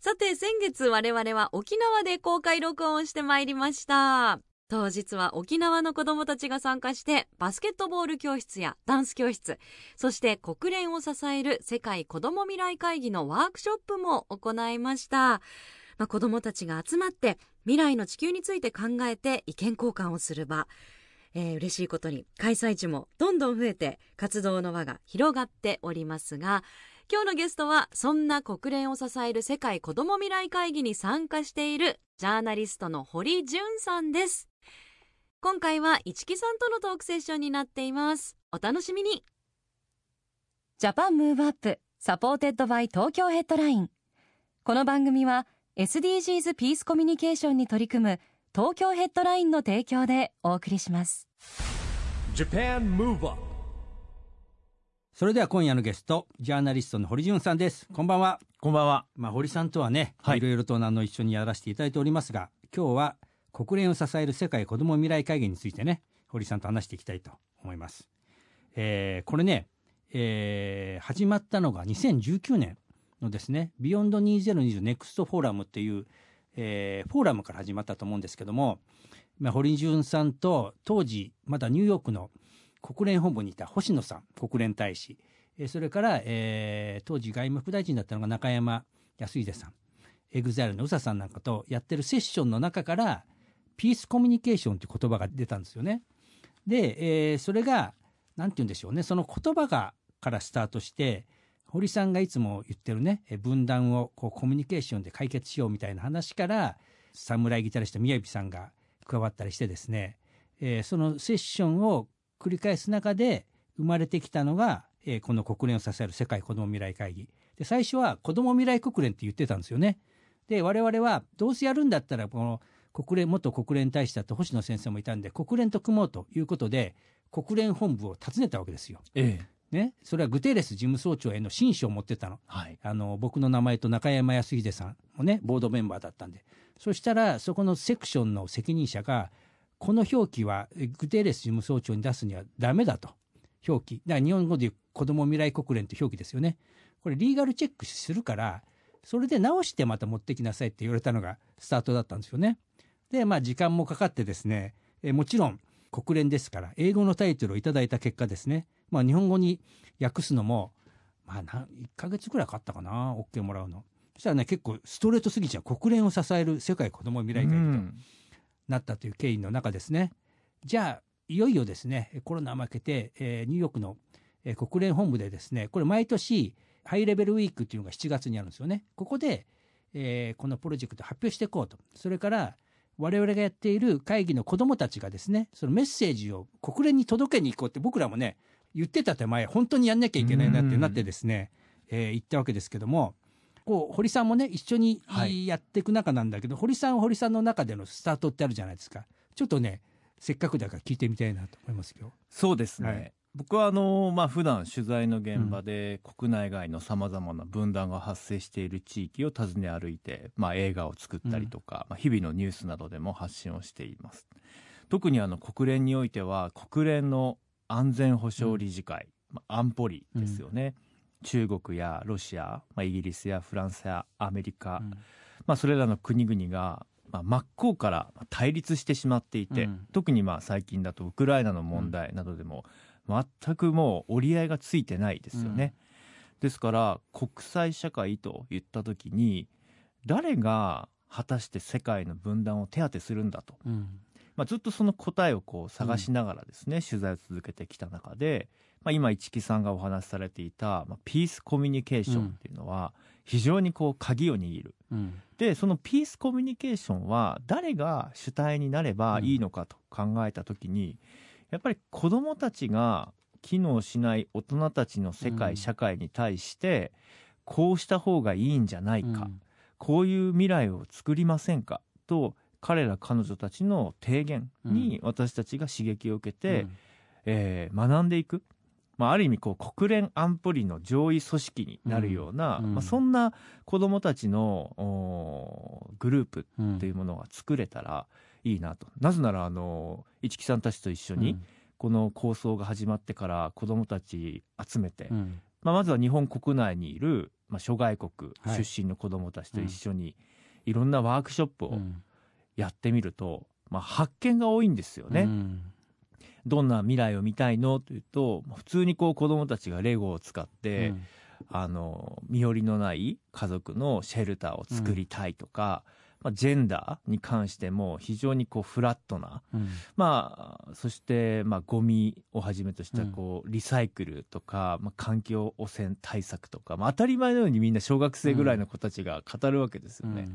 さて先月我々は沖縄で公開録音をしてまいりました。当日は沖縄の子どもたちが参加してバスケットボール教室やダンス教室そして国連を支える世界子ども未来会議のワークショップも行いました、まあ、子どもたちが集まって未来の地球について考えて意見交換をする場えー嬉しいことに開催地もどんどん増えて活動の輪が広がっておりますが今日のゲストはそんな国連を支える世界子ども未来会議に参加しているジャーナリストの堀潤さんです。今回は市木さんとのトークセッションになっています。お楽しみに。 JAPAN MOVE UP SUPPORTED BY TOKYO HEADLINE。この番組は SDGs ピースコミュニケーションに取り組む東京ヘッドラインの提供でお送りします。JAPAN MOVE UP それでは今夜のゲストジャーナリストの堀潤さんです。こんばんは。こんばんは。まあ堀さんとはね、はい。いろいろとあの一緒にやらせていただいておりますが今日は国連を支える世界子ども未来会議についてね堀さんと話していきたいと思います、えーこれね、えー始まったのが2019年のですねビヨンド2020ネクストフォーラムっていう、えーフォーラムから始まったと思うんですけども、まあ、堀潤さんと当時まだニューヨークの国連本部にいた星野さん国連大使。えーそれから、えー当時外務副大臣だったのが中山康秀さん。 EXILE の USA さんなんかとやってるセッションの中からピースコミュニケーションという言葉が出たんですよね。で、えーそれが何て言うんでしょうね。その言葉がからスタートして堀さんがいつも言ってるねえ分断をこうコミュニケーションで解決しようみたいな話から侍ギタリスト宮城さんが加わったりしてですね、えーそのセッションを繰り返す中で生まれてきたのが、えーこの国連を支える世界子ども未来会議で最初は子ども未来国連って言ってたんですよね。で我々はどうせやるんだったらこの国連元国連大使だった星野先生もいたんで国連と組もうということで国連本部を訪ねたわけですよ。ええ。ね、それはグテーレス事務総長への親書を持ってったの。はい。あの僕の名前と中山康秀さんもねボードメンバーだったんでそしたらそこのセクションの責任者がこの表記はグテーレス事務総長に出すにはダメだと。表記。だから日本語で言う子ども未来国連という表記ですよね。これリーガルチェックするからそれで直してまた持ってきなさいって言われたのがスタートだったんですよね。でまあ時間もかかってですねえもちろん国連ですから英語のタイトルをいただいた結果ですね。まあ日本語に訳すのもまあ1ヶ月くらいかかったかな OK もらうの。そしたらね結構ストレートすぎちゃう。国連を支える世界子ども未来会議と。うん。なったという経緯の中ですね。じゃあいよいよですねコロナ負けて、えーニューヨークの、え国連本部でですねこれ毎年ハイレベルウィークっていうのが7月にあるんですよね。ここで、えーこのプロジェクト発表していこうと。それから我々がやっている会議の子どもたちがですねそのメッセージを国連に届けに行こうって僕らもね言ってた手前本当にやんなきゃいけないなってなってですね、えー言ったわけですけども。こう堀さんもね一緒にはい。やっていく中なんだけど、堀さんは堀さんの中でのスタートってあるじゃないですか。ちょっとねせっかくだから聞いてみたいなと思いますよ。そうですね。はい。僕はあのまあ普段取材の現場で国内外のさまざまな分断が発生している地域を訪ね歩いて、まあ、映画を作ったりとか、まあ、日々のニュースなどでも発信をしています。特にあの国連においては国連の安全保障理事会、まあ、安保理ですよね、中国やロシア、まあ、イギリスやフランスやアメリカ、うん。まあ、それらの国々が、まあ、真っ向から対立してしまっていて、うん。特にまあ最近だとウクライナの問題などでも全くもう折り合いがついてないですよね。ですから国際社会といった時に誰が果たして世界の分断を手当てするんだと、うん。まあ、ずっとその答えをこう探しながらですね、取材を続けてきた中で、まあ、今市木さんがお話しされていた、まあ、ピースコミュニケーションっていうのは非常にこう鍵を握る。うん。でそのピースコミュニケーションは誰が主体になればいいのかと考えた時に、やっぱり子どもたちが機能しない大人たちの世界、うん。社会に対してこうした方がいいんじゃないか、こういう未来を作りませんか？と彼ら彼女たちの提言に私たちが刺激を受けて、うん。えー学んでいく、まあ、ある意味こう国連安保理の上位組織になるような、うん。うん。まあ、そんな子どもたちのグループうんっていうものが作れたらいいなと、なぜならあの市木さんたちと一緒にこの構想が始まってから子どもたち集めて、うん。まあ、まずは日本国内にいる、まあ、諸外国はい。出身の子どもたちと一緒にいろんなワークショップをうん。やってみると、まあ、発見が多いんですよね。うんどんな未来を見たいの？というと普通にこう子どもたちがレゴを使って、うん。あの身寄りのない家族のシェルターを作りたいとか、まあ、ジェンダーに関しても非常にこうフラットな、うん。まあ、そしてまあゴミをはじめとしたうん。こうリサイクルとか、まあ、環境汚染対策とか、まあ、当たり前のようにみんな小学生ぐらいの子たちが語るわけですよね。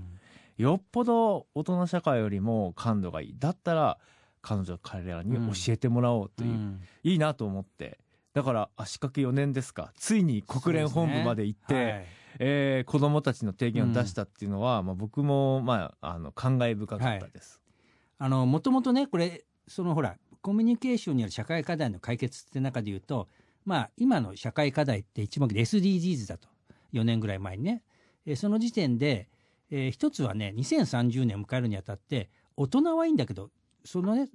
よっぽど大人社会よりも感度がいい。だったら彼女彼らに教えてもらおうという、うん。いいなと思って。だから足掛け4年ですか。ついに国連本部まで行って、はい。えー子どもたちの提言を出したっていうのは、まあ、僕も、まあ、あの感慨深かったです。あのもともとねこれそのほらコミュニケーションによる社会課題の解決って中で言うとまあ今の社会課題って一目で SDGs だと。4年ぐらい前にね、えーその時点で、えー一つはね2030年を迎えるにあたって大人はいいんだけどそのね、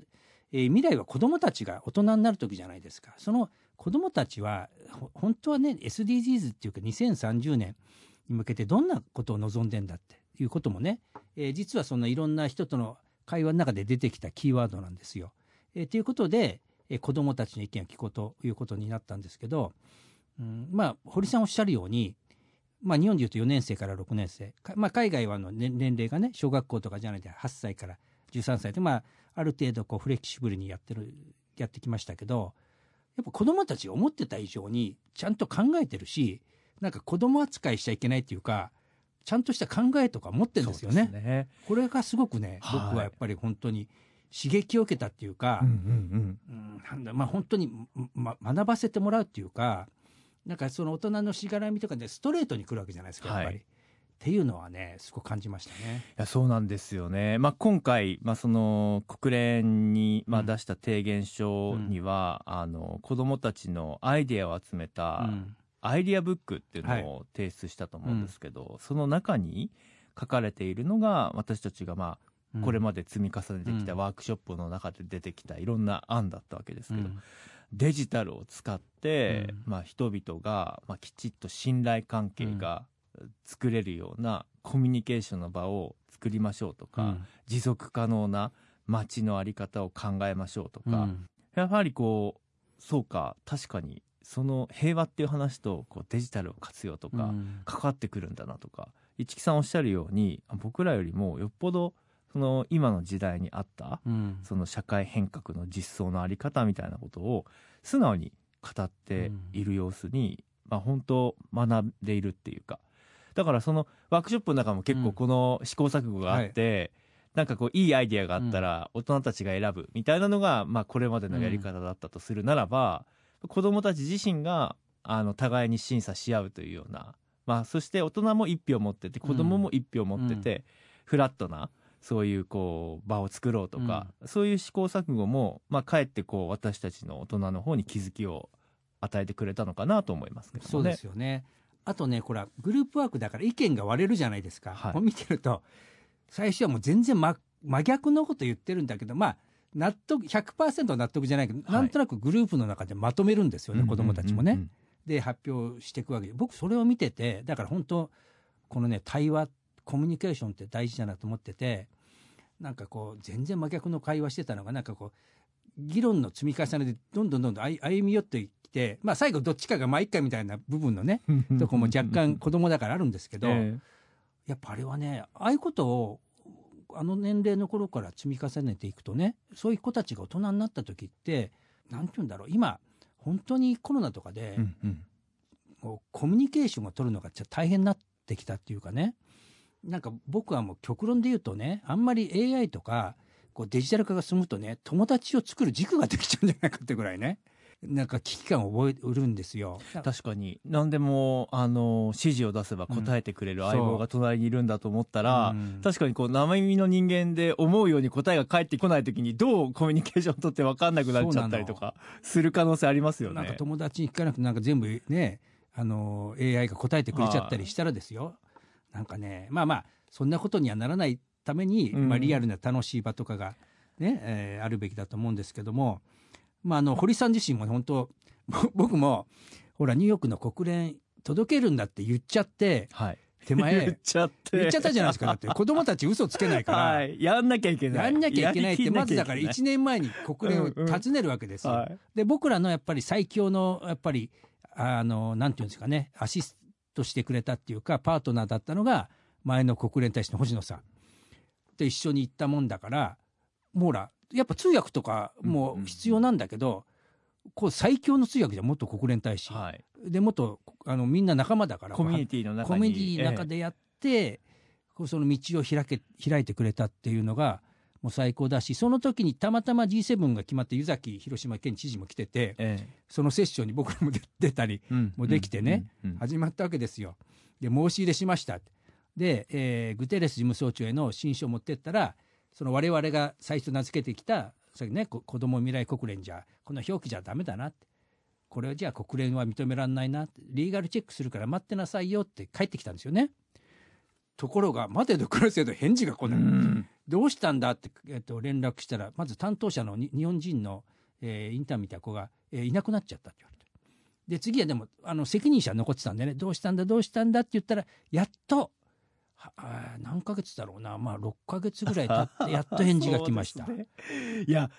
えー未来は子どもたちが大人になる時じゃないですかその子どもたちは本当はね SDGs っていうか2030年に向けてどんなことを望んでんだっていうこともね、えー実はそんないろんな人との会話の中で出てきたキーワードなんですよ。えーということで、えー子どもたちの意見を聞こうということになったんですけど、うん、まあ堀さんおっしゃるように、まあ、日本でいうと4年生から6年生、まあ、海外はの年年齢がね小学校とかじゃないで8歳から13歳で、まあ、ある程度こうフレキシブルにやってるやってきましたけどやっぱ子どもたちが思ってた以上にちゃんと考えてるしなんか子供扱いしちゃいけないっていうかちゃんとした考えとか持ってるんですよね。ねこれがすごくね、はい僕はやっぱり本当に刺激を受けたっていうか、うんだまあ本当に、ま、学ばせてもらうっていうかなんかその大人のしがらみとかでストレートに来るわけじゃないですかやっぱり。はいっていうのはねすごく感じましたね。いやそうなんですよね、まあ、今回、まあ、その国連に、まあ、うん。出した提言書には、あの子どもたちのアイデアを集めた、うん。アイディアブックっていうはい。のを提出したと思うんですけど、その中に書かれているのが私たちがまあこれまで積み重ねてきたうん。ワークショップの中で出てきたいろんな案だったわけですけど、うん。デジタルを使って、うん。まあ、人々が、まあ、きちっと信頼関係が作れるようなコミュニケーションの場を作りましょうとか、うん。持続可能な街の在り方を考えましょうとか、うん。やはりこうそうか確かにその平和っていう話とこうデジタルを活用とかうん。関わってくるんだなとか、市木さんおっしゃるようにあ僕らよりもよっぽどその今の時代に合ったうん。その社会変革の実装のあり方みたいなことを素直に語っている様子に、まあ、本当学んでいるっていうかだからそのワークショップの中も結構この試行錯誤があって、なんかこういいアイディアがあったら大人たちが選ぶみたいなのが、まあ、これまでのやり方だったとするならば、子どもたち自身があの互いに審査し合うというような、まあ、そして大人も一票持ってて子どもも一票持ってて、フラットなそういうこう場を作ろうとか、そういう試行錯誤も、まあ、かえってこう私たちの大人の方に気づきを与えてくれたのかなと思いますけどね。そうですよね。あとね、これはグループワークだから意見が割れるじゃないですか。はい見てると、最初はもう全然真真逆のこと言ってるんだけど、まあ、納得、100%納得じゃないけど、はいなんとなくグループの中でまとめるんですよね、子供たちもね。うんうんうんで、発表していくわけで。僕、それを見てて、だから本当、このね、対話、コミュニケーションって大事だなと思ってて、なんかこう、全然真逆の会話してたのが、なんかこう、議論の積み重ねで、どんどんどんどん歩歩み寄ってきて、まあ、最後どっちかがまあ一回みたいな部分のね、う んとこも若干子供だからあるんですけど、えやっぱあれはねああいうことをあの年齢の頃から積み重ねていくとねそういう子たちが大人になった時ってなんて言うんだろう今本当にコロナとかで、えうんうん。もうコミュニケーションを取るのがちょっと大変になってきたっていうかねなんか僕はもう極論で言うとねあんまり AI とかこうデジタル化が進むとね友達を作る軸ができちゃうんじゃないかってぐらいねなんか危機感を覚えるんですよ。確かに。何でもあの指示を出せば答えてくれる相棒が隣にいるんだと思ったら、うん。確かにこう生耳の人間で思うように答えが返ってこない時にどうコミュニケーション取って分かんなくなっちゃったりとかする可能性ありますよね。なんか友達に聞かなくてなんか全部ねあの AI が答えてくれちゃったりしたらですよ、なんかねまあまあそんなことにはならないために、うん。まあ、リアルな楽しい場とかがね、えーあるべきだと思うんですけども、まあ、あの堀さん自身も本当ぼ僕もほらニューヨークの国連届けるんだって言っちゃってはい、手 言っ前ちゃって。言っちゃったじゃないですかだって。子供たち嘘つけないから。はい、やんなきゃいけない。やんなきゃいけないってまずだから一1年前に国連を訪ねるわけですよ。はい。で僕らのやっぱり最強のやっぱりあのなんていうんですかねアシストしてくれたっていうかパートナーだったのが前の国連大使の星野さん。と一緒に行ったもんだからもうほらやっぱ通訳とかも必要なんだけど、こう最強の通訳じゃん元国連大使、はい、で元あのみんな仲間だからコミュニティの中にコミュニティの中でやって、こうその道を開け開いてくれたっていうのがもう最高だしその時にたまたま G7 が決まって湯崎広島県知事も来ててえそのセッションに僕らも出出たりもうできてね、始まったわけですよ。で申し入れしました。で、えーグテーレス事務総長への新書を持ってったらその我々が最初名付けてきたさっきねこ子ども未来国連じゃこの表記じゃダメだなって。これはじゃあ国連は認められないなって。リーガルチェックするから待ってなさいよって帰ってきたんですよね。ところが待てど暮らせど返事が来ない、うん。どうしたんだって、えっと連絡したらまず担当者のに日本人の、えーインターンみたいな子が、えーいなくなっちゃったって言われて。で次はでもあの責任者残ってたんでねどうしたんだどうしたんだって言ったらやっと何ヶ月だろうなまあ6ヶ月ぐらい経ってやっと返事が来ました。ねいや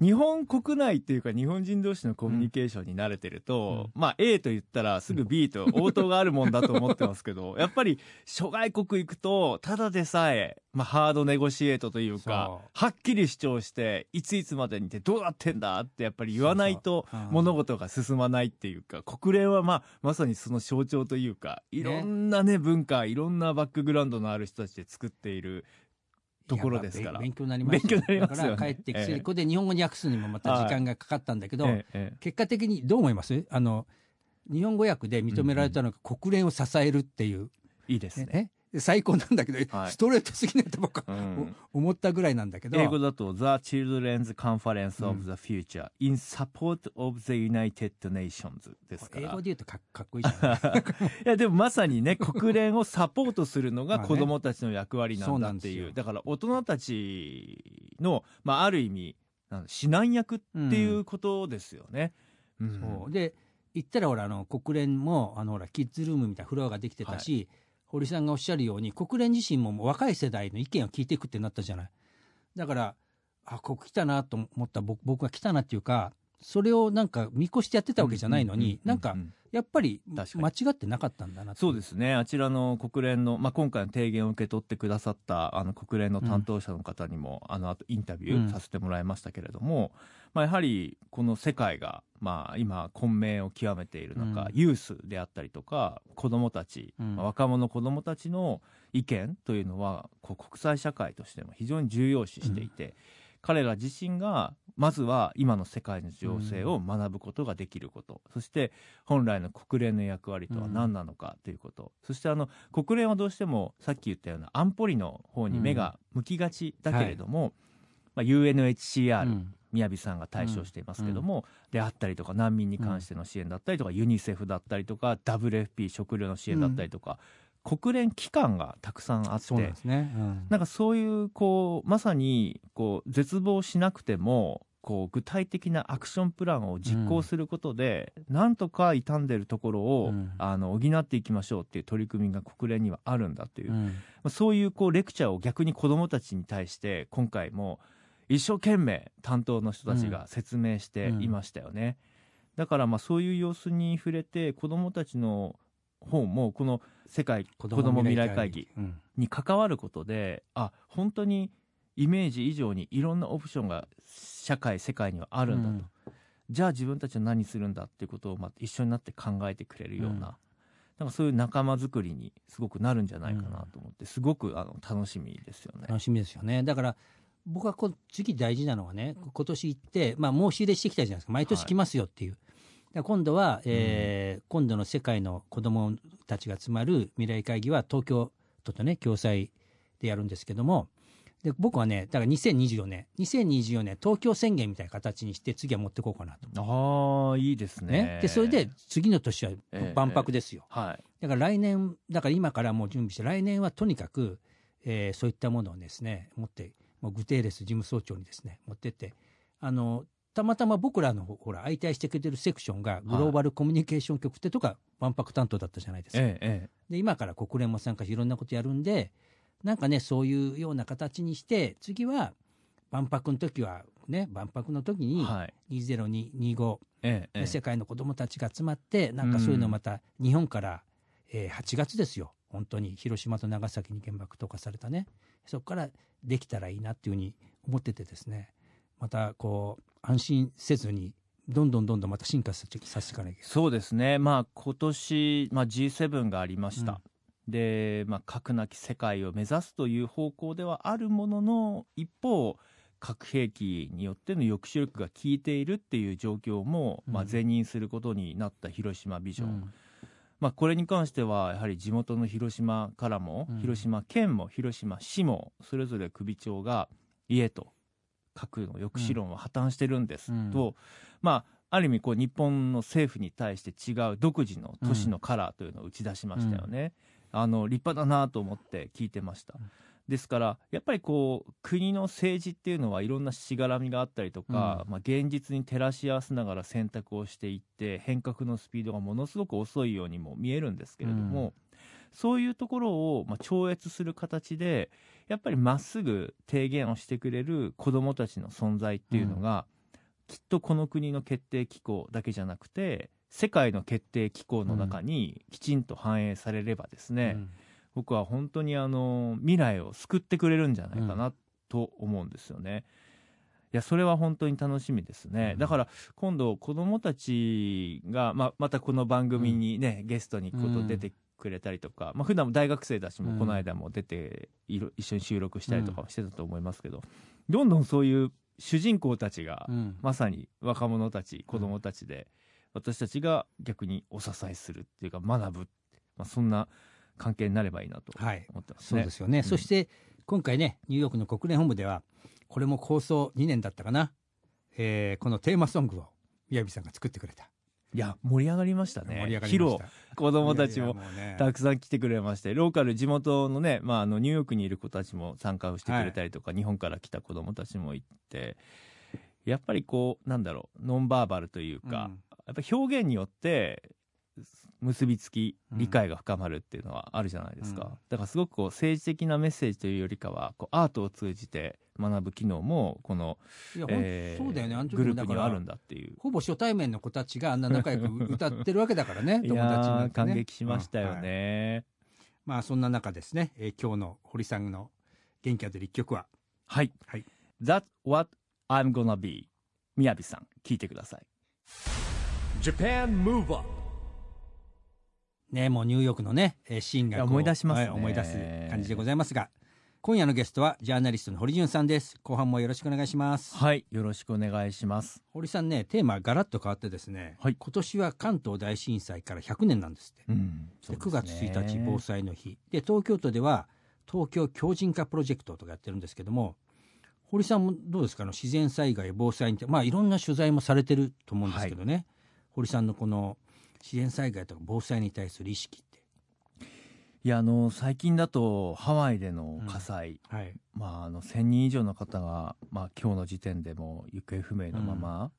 日本国内っていうか日本人同士のコミュニケーションに慣れてると、まあ A と言ったらすぐ B と応答があるもんだと思ってますけど、やっぱり諸外国行くとただでさえ、まあ、ハードネゴシエートというかはっきり主張していついつまでにってどうなってんだってやっぱり言わないと物事が進まないっていうか国連はまあまさにその象徴というかいろんなね文化いろんなバックグラウンドのある人たちで作っているところですから。勉強になります勉強になりますよね。だから帰ってきて、ええここで日本語に訳すにもまた時間がかかったんだけど、え結果的にどう思います？あの日本語訳で認められたのが国連を支えるっていう、いいですね。最高なんだけど、はい。ストレートすぎないと僕は、うん。お思ったぐらいなんだけど。英語だと The Children's Conference of the Future、in Support of the United Nations ですから。英語で言うとかかっこいいじゃない。いやでもまさにね国連をサポートするのが子どもたちの役割なんだっていう。なんですよ。だから大人たちの、まあ、ある意味指南役っていうことですよね。うん。で言ったらほらあの国連もあのほらキッズルームみたいなフロアができてたし、堀さんがおっしゃるように国連自身も若い世代の意見を聞いていくってなったじゃない。だからあここ来たなと思った僕僕が来たなっていうかそれをなんか見越してやってたわけじゃないのに、なんかううやっぱり間違ってなかったんだなそうですね。あちらの国連の、まあ、今回の提言を受け取ってくださったあの国連の担当者の方にも、あの後インタビュうん。ーさせてもらいましたけれども、まあ、やはりこの世界が、まあ、今混迷を極めている中、うん。ユースであったりとか子どもたち、うん。まあ若者子どもたちの意見というのはこう国際社会としても非常に重要視していて、彼ら自身がまずは今の世界の情勢を学ぶことができること、そして本来の国連の役割とは何なのかということ、そしてあの国連はどうしてもさっき言ったような安保理の方に目が向きがちだけれども、まあ、UNHCR、うん。宮城さんが対象していますけども、であったりとか難民に関しての支援だったりとか、ユニセフだったりとか WFP 食料の支援だったりとか、国連機関がたくさんあってなんですね、うん。なんかそういうこうまさにこう絶望しなくてもこう具体的なアクションプランを実行することで、なんとか傷んでるところを、うん。あの補っていきましょうっていう取り組みが国連にはあるんだという、まうん。あそういうこうレクチャーを逆に子どもたちに対して今回も一生懸命担当の人たちが説明していましたよね。だからまあそういう様子に触れて子どもたちの方もこの世界子ども未来会議うん。に関わることであ本当にイメージ以上にいろんなオプションが社会世界にはあるんだと、じゃあ自分たちは何するんだっていうことをまあ一緒になって考えてくれるような,、うん。なんかそういう仲間作りにすごくなるんじゃないかなと思ってすごくあの楽しみですよね。楽しみですよね。だから僕はこう次大事なのはね今年行って、まあ、申し入れしてきたじゃないですか。毎年来ますよっていう、だから今度は、えー今度の世界の子どもたちが集まる未来会議は東京都とね共催でやるんですけどもで僕はねだから2024年2024年東京宣言みたいな形にして次は持っていこうかなと。ああいいですね。ね、でそれで次の年はええ万博ですよ、はい。だから来年だから今からもう準備して来年はとにかく、えーそういったものをですね持ってもうグテーレス事務総長にですね持ってってあのたまたま僕らのほほら相対してくれてるセクションがグローバルコミュニケーション局ってとか万博担当だったじゃないですか、えええで今から国連も参加していろんなことやるんでなんかねそういうような形にして次は万博の時はね万博の時えにはい。2025、ええええ。世界の子どもたちが集まってなんかそういうのをまた日本から、えー8月ですよ。本当に広島と長崎に原爆投下されたね。そこからできたらいいなっていうふうに思っててですね。またこう安心せずにどんどんどんどんまた進化させていかなきゃいけない。そうですね、まあ、今年、まあ、G7 がありました、で、まあ、核なき世界を目指すという方向ではあるものの一方核兵器によっての抑止力が効いているっていう状況も、まあ、うん。前任することになった広島ビジョン、うん。まあ、これに関してはやはり地元の広島からも、うん。広島県も広島市もそれぞれ首長が家と核の抑止論は破綻してるんです、うんと、まあ、ある意味こう日本の政府に対して違う独自の都市のカラーというのを打ち出しましたよね。あの立派だなと思って聞いてました。ですからやっぱりこう国の政治っていうのはいろんなしがらみがあったりとか、まあ、現実に照らし合わせながら選択をしていって変革のスピードがものすごく遅いようにも見えるんですけれども、うんそういうところをまあ超越する形でやっぱりまっすぐ提言をしてくれる子どもたちの存在っていうのが、きっとこの国の決定機構だけじゃなくて世界の決定機構の中にきちんと反映されればですね、うん。僕は本当にあの未来を救ってくれるんじゃないかなと思うんですよね。いやそれは本当に楽しみですね、うん。だから今度子どもたちが、まあ、またこの番組にね、ゲストにこと出てくれたりとか、まあ普段も大学生たちうん。もこの間も出ていろ一緒に収録したりとかもしてたと思いますけど、どんどんそういう主人公たちが、うん。まさに若者たち子どもたちで、私たちが逆にお支えするっていうか学ぶ、まあ、そんな関係になればいいなとはい。思ってますね。そうですよね、ん。そして今回ねニューヨークの国連本部ではこれも構想2年だったかな、えーこのテーマソングを宮城さんが作ってくれた、いや盛り上がりましたね。盛り上が子供たちもたくさん来てくれまして、ローカル地元のね、まああのニューヨークにいる子たちも参加をしてくれたりとか、日本から来た子供たちもいて、やっぱりこうなんだろうノンバーバルというか、うん。やっぱ表現によって結びつきうん理解が深まるっていうのはあるじゃないですか、うん。だからすごくこう政治的なメッセージというよりかはこうアートを通じて学ぶ機能もこの、いやほんえーそうだよねあの時グループにはあるんだっていう。ほぼ初対面の子たちがあんな仲良く歌ってるわけだからね い友達にね感激しましたようんはいね。まあそんな中ですね、えー今日の堀さんの元気ある一曲ははい。はい That's what I'm gonna be. みやびさん、聞いてください。Japan Move Up ねもうニューヨークのねえーシーンが思い出しますねはい思い出す感じでございますが今夜のゲストはジャーナリストの堀潤さんです。後半もよろしくお願いします。はい。よろしくお願いします。堀さんねテーマガラッと変わってですね、はい。今年は関東大震災から100年なんですって。うん。で9月1日防災の日。で東京都では東京強靭化プロジェクトとかやってるんですけども堀さんもどうですか？あの自然災害防災にてまあいろんな取材もされてると思うんですけどね、堀さんのこの自然災害とか防災に対する意識っていや、あの、最近だと、ハワイでの火災、はい。まあ、あの、1000人以上の方が、まあ、今日の時点でも行方不明のまま、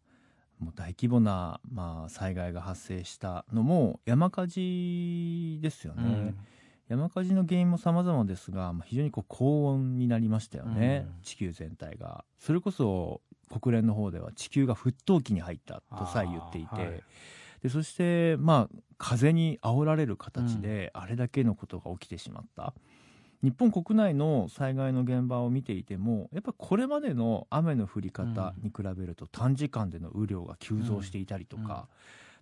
もう大規模な、まあ、災害が発生したのも、山火事ですよね。山火事の原因も様々ですが、まあ、非常にこう高温になりましたよね、うん。地球全体が。それこそ国連の方では地球が沸騰期に入ったとさえ言っていて、でそして、まあ、風に煽られる形であれだけのことが起きてしまった。日本国内の災害の現場を見ていてもやっぱこれまでの雨の降り方に比べると短時間での雨量が急増していたりとか、うん。うん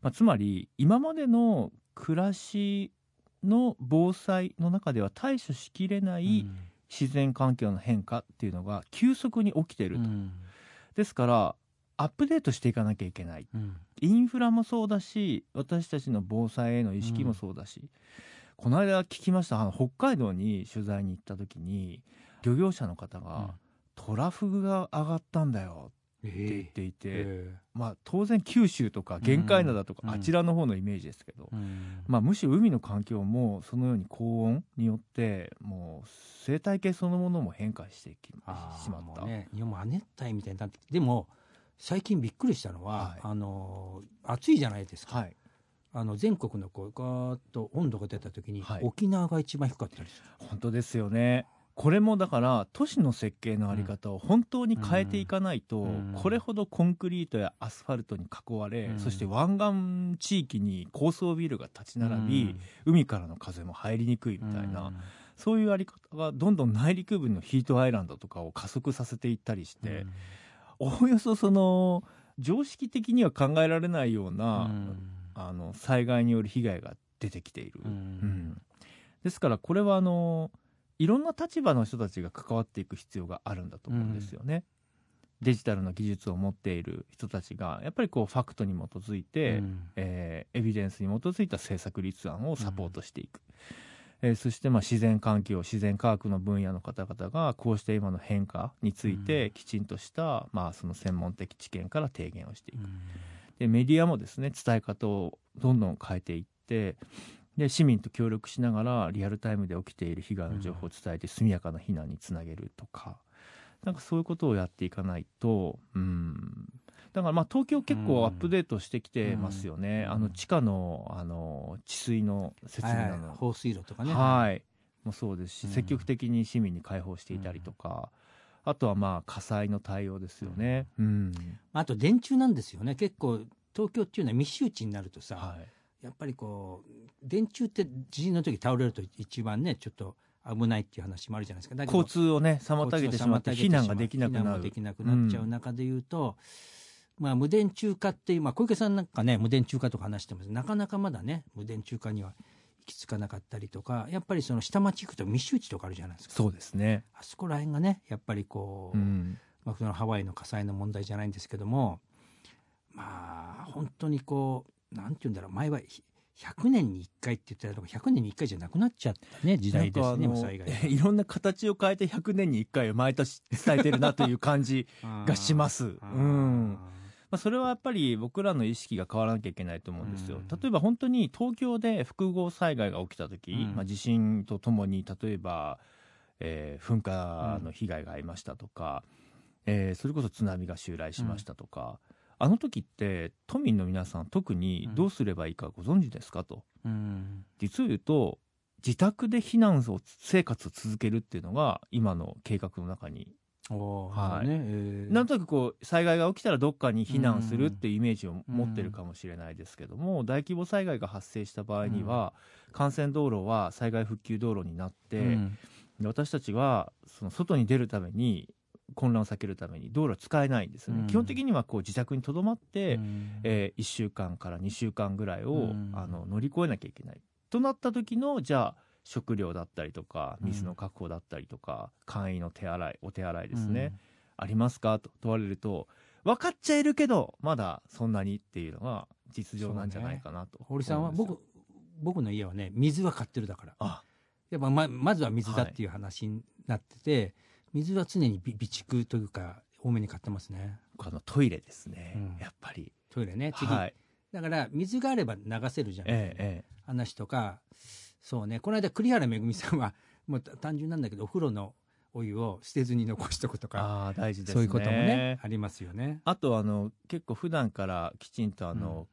まあ、つまり今までの暮らしの防災の中では対処しきれない自然環境の変化っていうのが急速に起きてると、うん。ですからアップデートしていかなきゃいけない。うん。インフラもそうだし私たちの防災への意識もそうだし、この間聞きました。あの北海道に取材に行った時に漁業者の方が、トラフグが上がったんだよって言っていて、えまあ当然九州とか玄界灘とか、うん。あちらの方のイメージですけど、えうん。まあ、むしろ海の環境もそのように高温によってもう生態系そのものも変化してきしまった、もうね日本も亜熱帯みたいになってきてでも最近びっくりしたのは、はい。あの暑いじゃないですか、はい。あの全国のこうガーッと温度が出た時に、はい。沖縄が一番低かったりする。本当ですよね。これもだから都市の設計のあり方を本当に変えていかないと、うん。これほどコンクリートやアスファルトに囲われ、うん。そして湾岸地域に高層ビルが立ち並び、海からの風も入りにくいみたいな、そういうあり方がどんどん内陸部のヒートアイランドとかを加速させていったりして、おおよそその常識的には考えられないような、あの災害による被害が出てきている、うん。うん。ですからこれはあのいろんな立場の人たちが関わっていく必要があるんだと思うんですよね。デジタルの技術を持っている人たちがやっぱりこうファクトに基づいて、えーエビデンスに基づいた政策立案をサポートしていく、えーそしてまあ自然環境自然科学の分野の方々がこうした今の変化についてきちんとした、まあ、その専門的知見から提言をしていく。でメディアもですね伝え方をどんどん変えていってで市民と協力しながらリアルタイムで起きている被害の情報を伝えて速やかな避難につなげるとか、なんかそういうことをやっていかないとうんだからまあ東京結構アップデートしてきてますよね、うん。あの地下のあの治水の設備など、放水路とかね。はい、もそうですし、うん。積極的に市民に開放していたりとか、あとはまあ火災の対応ですよね。うん。あと電柱なんですよね。結構東京っていうのは密集地になるとさ、はい。やっぱりこう電柱って地震の時倒れると一番ねちょっと危ないっていう話もあるじゃないですか。交通をね妨げてしまって避難ができなくなる。もできなくなっちゃう中でいうと、まあ無電柱化っていう、まあ、小池さんなんかね無電柱化とか話してます。なかなかまだね無電柱化には行き着かなかったりとかやっぱりその下町行くと密集地とかあるじゃないですか。そうですね、あそこら辺がねやっぱりこう、うん、まあ、そのハワイの火災の問題じゃないんですけどもまあ本当にこうなんて言うんだろう前はひ100年に1回って言ってたのが100年に1回じゃなくなっちゃったね時代ですね災害が。いろんな形を変えて100年に1回を毎年伝えてるなという感じ、がします。うんまあ、それはやっぱり僕らの意識が変わらなきゃいけないと思うんですよ。うん例えば本当に東京で複合災害が起きた時、うんまあ、地震とともに例えば、えー噴火の被害がありましたとか、えーそれこそ津波が襲来しましたとか、あの時って都民の皆さん特にどうすればいいかご存知ですかと。うん実を言うと自宅で避難を生活を続けるっていうのが今の計画の中にはい。ねえー。なんとなくこう災害が起きたらどっかに避難するっていうイメージを持ってるかもしれないですけども、大規模災害が発生した場合には、幹線道路は災害復旧道路になって、うん。で私たちはその外に出るために混乱を避けるために道路は使えないんですよね、うん。基本的にはこう自宅にとどまって、うん。え1週間から2週間ぐらいを、うん。あの乗り越えなきゃいけない。となった時のじゃあ食料だったりとかうん。水の確保だったりとか、簡易の手洗いお手洗いですね、ありますか？と問われると分かっちゃいるけどまだそんなにっていうのが実情なんじゃないかなとうん堀さんは僕僕の家はね水は買ってるだから。あ。やっぱままずは水だってい。う話になってて、水は常に備備蓄というか多めに買ってますね。僕あのトイレですね、うん。やっぱり。トイレね次、はい。だから水があれば流せるじゃない、えええ。話とかそうね。この間栗原めぐみさんはもう単純なんだけどお風呂のお湯を捨てずに残しとくとかああ大事ですね。そういうこともねありますよね。あとあの結構普段からきちんとあの、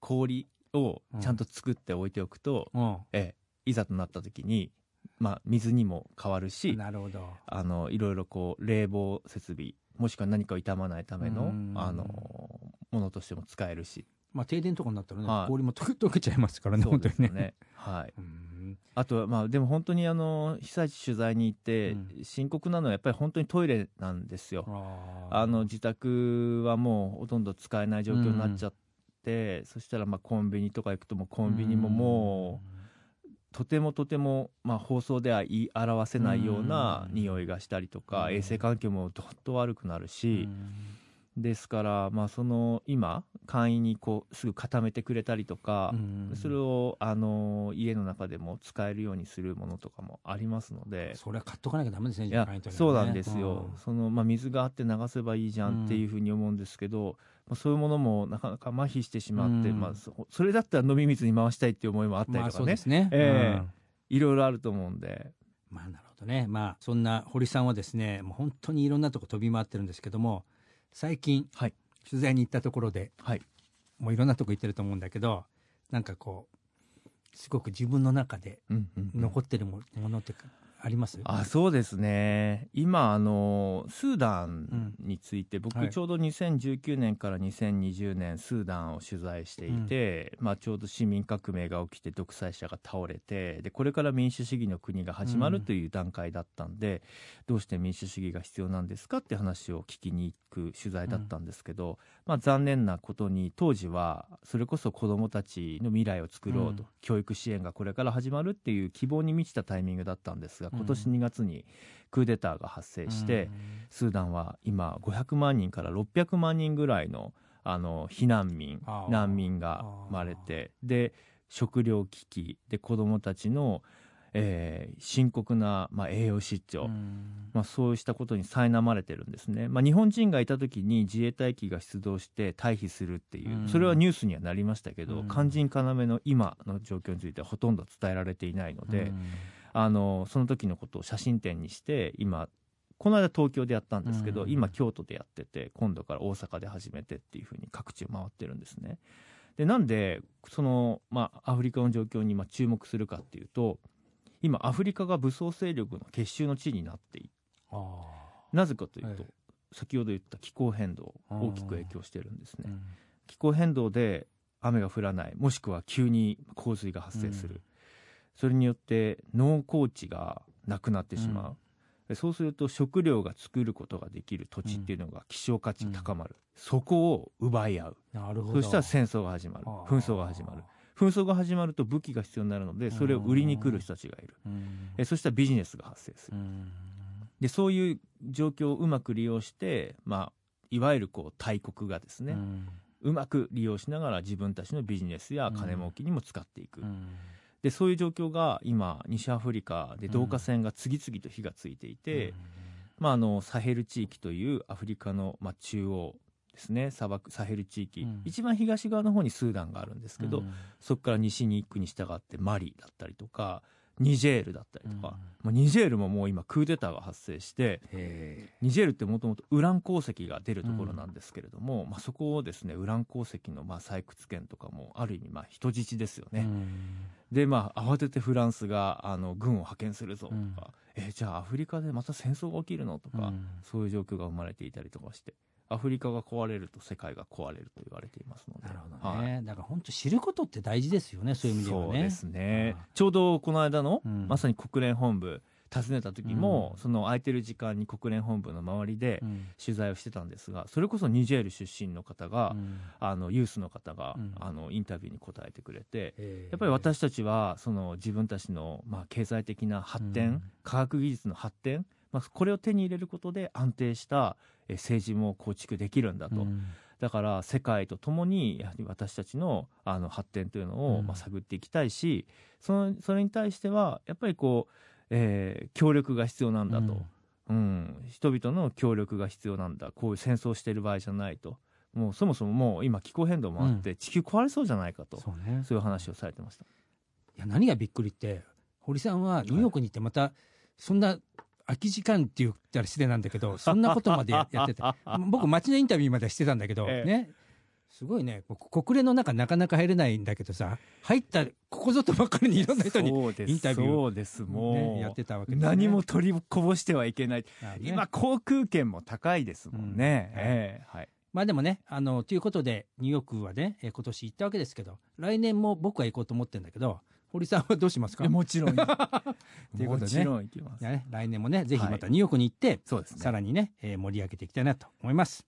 氷をちゃんと作って置いておくと、うん。ええいざとなった時に、まあ、水にも変わるしなるほど。あのいろいろこう冷房設備もしくは何かを傷まないためのうん。あのものとしても使えるしまあ停電とかになったらね、はい。氷も溶けちゃいますからね本当にね。はい、うん。あとはまあでも本当にあの被災地取材に行ってうん。深刻なのはやっぱり本当にトイレなんですよ。あの自宅はもうほとんど使えない状況になっちゃって、そしたらまあコンビニとか行くともうコンビニももうとてもとても、まあ、放送では言い表せないようなうん。匂いがしたりとか、うん衛生環境もどっと悪くなるし、ですから、まあ、その今簡易にこうすぐ固めてくれたりとか、それをあの家の中でも使えるようにするものとかもありますので。それは買っとかなきゃダメですねいやじゃあね。そうなんですよ、うん。そのまあ、水があって流せばいいじゃんっていうふうに思うんですけど、まあ、そういうものもなかなか麻痺してしまって、うん。まあ、そそれだったら飲み水に回したいっていう思いもあったりまあとかね、ね。ええ。うん。いろいろあると思うんで、まあなるほどね。まあそんな堀さんはですねもう本当にいろんなとこ飛び回ってるんですけども最近はい。取材に行ったところではい、もういろんなとこ行ってると思うんだけどなんかこうすごく自分の中でうんうんうん。残ってるもものってあります、あそうですね。今あのスーダンについて、僕はい。ちょうど2019年から2020年スーダンを取材していて、まあ、ちょうど市民革命が起きて独裁者が倒れてでこれから民主主義の国が始まるという段階だったんで、どうして民主主義が必要なんですかって話を聞きに行く取材だったんですけど、まあ、残念なことに当時はそれこそ子どもたちの未来を作ろうと、うん。教育支援がこれから始まるっていう希望に満ちたタイミングだったんですが今年2月にクーデターが発生して、スーダンは今500万人から600万人ぐらいのあの避難民難民が生まれてで食糧危機で子どもたちの、えー深刻な、まあ、栄養失調、うん。まあ、そうしたことに苛まれてるんですね、まあ、日本人がいた時に自衛隊機が出動して退避するっていう、うん。それはニュースにはなりましたけど、うん。肝心要の今の状況についてはほとんど伝えられていないので、うんあのその時のことを写真展にして今この間東京でやったんですけど、うん。今京都でやってて今度から大阪で始めてっていうふうに各地を回ってるんですね。でなんでその、まあ、アフリカの状況に今注目するかっていうと今アフリカが武装勢力の結集の地になっていあなぜかというと、はい先ほど言った気候変動大きく影響してるんですね。ー。うん。気候変動で雨が降らないもしくは急に洪水が発生する、うんそれによって農耕地がなくなってしまう、でそうすると食料が作ることができる土地っていうのが希少価値が高まる、そこを奪い合う。なるほど。そしたら戦争が始まる。紛争が始まる。紛争が始まると武器が必要になるのでそれを売りに来る人たちがいる、うん。えそしたらビジネスが発生する、うん。でそういう状況をうまく利用して、まあ、いわゆるこう大国がですね、うん。うまく利用しながら自分たちのビジネスや金儲けにも使っていく、うんでそういう状況が今西アフリカで導火線が次々と火がついていて、まあ、あのサヘル地域というアフリカの、まあ、中央ですね。砂漠サヘル地域、うん。一番東側の方にスーダンがあるんですけど、うん。そこから西に行くに従ってマリだったりとかニジェールだったりとか、うん。まあ、ニジェールももう今クーデターが発生してへニジェールってもともとウラン鉱石が出るところなんですけれども、まあ、そこをですねウラン鉱石のまあ採掘権とかもある意味まあ人質ですよーね、でまあ慌ててフランスがあの軍を派遣するぞとか、うん。えじゃあアフリカでまた戦争が起きるのとか、うん。そういう状況が生まれていたりとかしてアフリカが壊れると世界が壊れると言われていますので。なるほどね、はい。だから本当知ることって大事ですよねそういう意味ではね。そうですね。ちょうどこの間の、うん。まさに国連本部訪ねた時も、うん。その空いてる時間に国連本部の周りでうん。取材をしてたんですがそれこそニジェール出身の方が、うん。あのユースの方が、うん。あのインタビューに答えてくれて、えー。やっぱり私たちはその自分たちの、まあ、経済的な発展、うん。科学技術の発展、まあ、これを手に入れることで安定したえ政治も構築できるんだと、うん。だから世界とともにやはり私たちのあの発展というのを、うん。まあ、探っていきたいしそのそれに対してはやっぱりこう、えー協力が必要なんだと、うん。人々の協力が必要なんだ。こういう戦争をしている場合じゃないと。もうそもそももう今気候変動もあって、地球壊れそうじゃないかと。そうね。そういう話をされてました。いや何がびっくりって堀さんはニューヨークに行ってまたそんな空き時間って言ったら失礼なんだけどそんなことまでやってて僕街のインタビューまでしてたんだけど、ええねすごいね。こ国連の中なかなか入れないんだけどさ入ったここぞとばかりにいろんな人に、インタビューそうです。もやってたわけですね。何も取りこぼしてはいけない、あね。今航空券も高いですもんね、うん。ええはい。まあでもねあのということでニューヨークはねえー今年行ったわけですけど来年も僕は行こうと思ってるんだけど堀さんはどうしますか？もちろん。ということでね。もちろん行きます。いやね、来年もねぜひまたはいニューヨークに行って、そうですね。さらにね、えー盛り上げていきたいなと思います。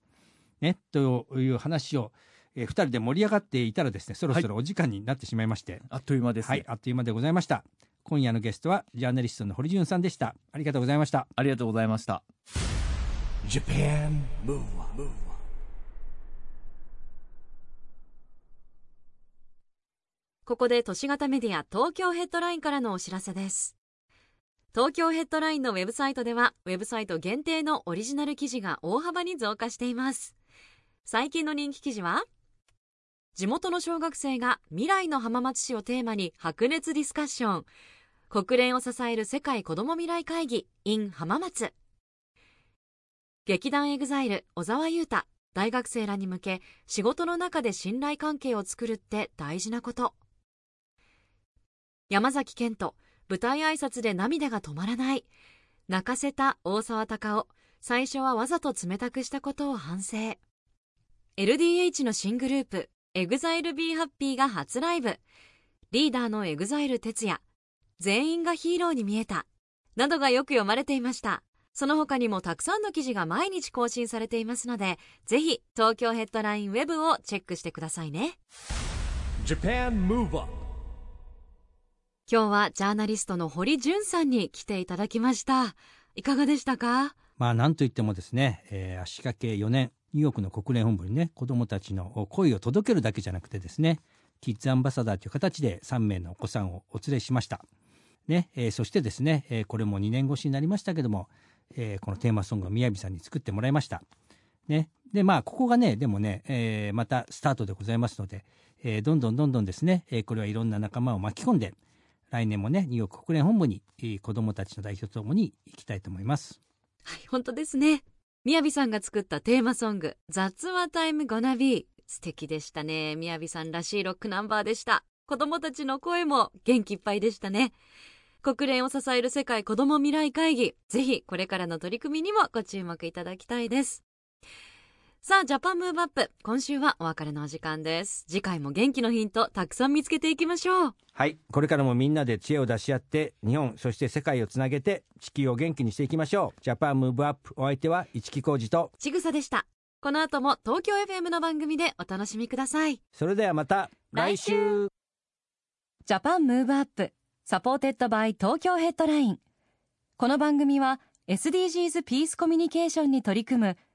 ね、という話を、えー、2人で盛り上がっていたらですねそろそろお時間になってしまいまして、あっという間です、はい、あっという間でございました。今夜のゲストはジャーナリストの堀潤さんでした。ありがとうございました。ありがとうございました。Japan Move Up. ここで都市型メディア東京ヘッドラインからのお知らせです。東京ヘッドラインのウェブサイトではウェブサイト限定のオリジナル記事が大幅に増加しています。最近の人気記事は地元の小学生が未来の浜松市をテーマに白熱ディスカッション。国連を支える世界子ども未来会議 in 浜松。劇団 EXILE 小澤雄太大学生らに向け仕事の中で信頼関係を作るって大事なこと。山崎賢人舞台挨拶で涙が止まらない。泣かせた大沢たかお最初はわざと冷たくしたことを反省。LDH の新グループ EXILEBeHappy が初ライブ。リーダーの EXILE 哲也。全員がヒーローに見えた。などがよく読まれていました。その他にもたくさんの記事が毎日更新されていますのでぜひ東京ヘッドラインウェブをチェックしてくださいね。Japan Move Up 今日はジャーナリストの堀潤さんに来ていただきました。いかがでしたか？まあなんといってもですね、えー足掛け4年ニューヨークの国連本部にね子どもたちの声を届けるだけじゃなくてですねキッズアンバサダーという形で3名のお子さんをお連れしました。ねえーそしてですね、えーこれも2年越しになりましたけども、えーこのテーマソングを宮城さんに作ってもらいました。ね、でまあここがねでもね、えまたスタートでございますので、えどんどんどんどんですね、えこれはいろんな仲間を巻き込んで来年もねニューヨーク国連本部に、えー子どもたちの代表とともに行きたいと思います。はい本当ですねみやびさんが作ったテーマソング「雑話タイムゴナビ。ー」素敵でしたね。みやびさんらしいロックナンバーでした。子供たちの声も元気いっぱいでしたね。国連を支える世界子ども未来会議ぜひこれからの取り組みにもご注目いただきたいです。さあジャパンムーブアップ今週はお別れのお時間です。次回も元気のヒントたくさん見つけていきましょう。はい。これからもみんなで知恵を出し合って日本そして世界をつなげて地球を元気にしていきましょう。ジャパンムーブアップお相手は市木浩二と。ちぐさでした。この後も東京 FM の番組でお楽しみください。それではまた来来週。 JAPAN MOVE UP SUPPORTED BY TOKYO HEADLINE。この番組は SDGs ピースコミュニケーションに取り組む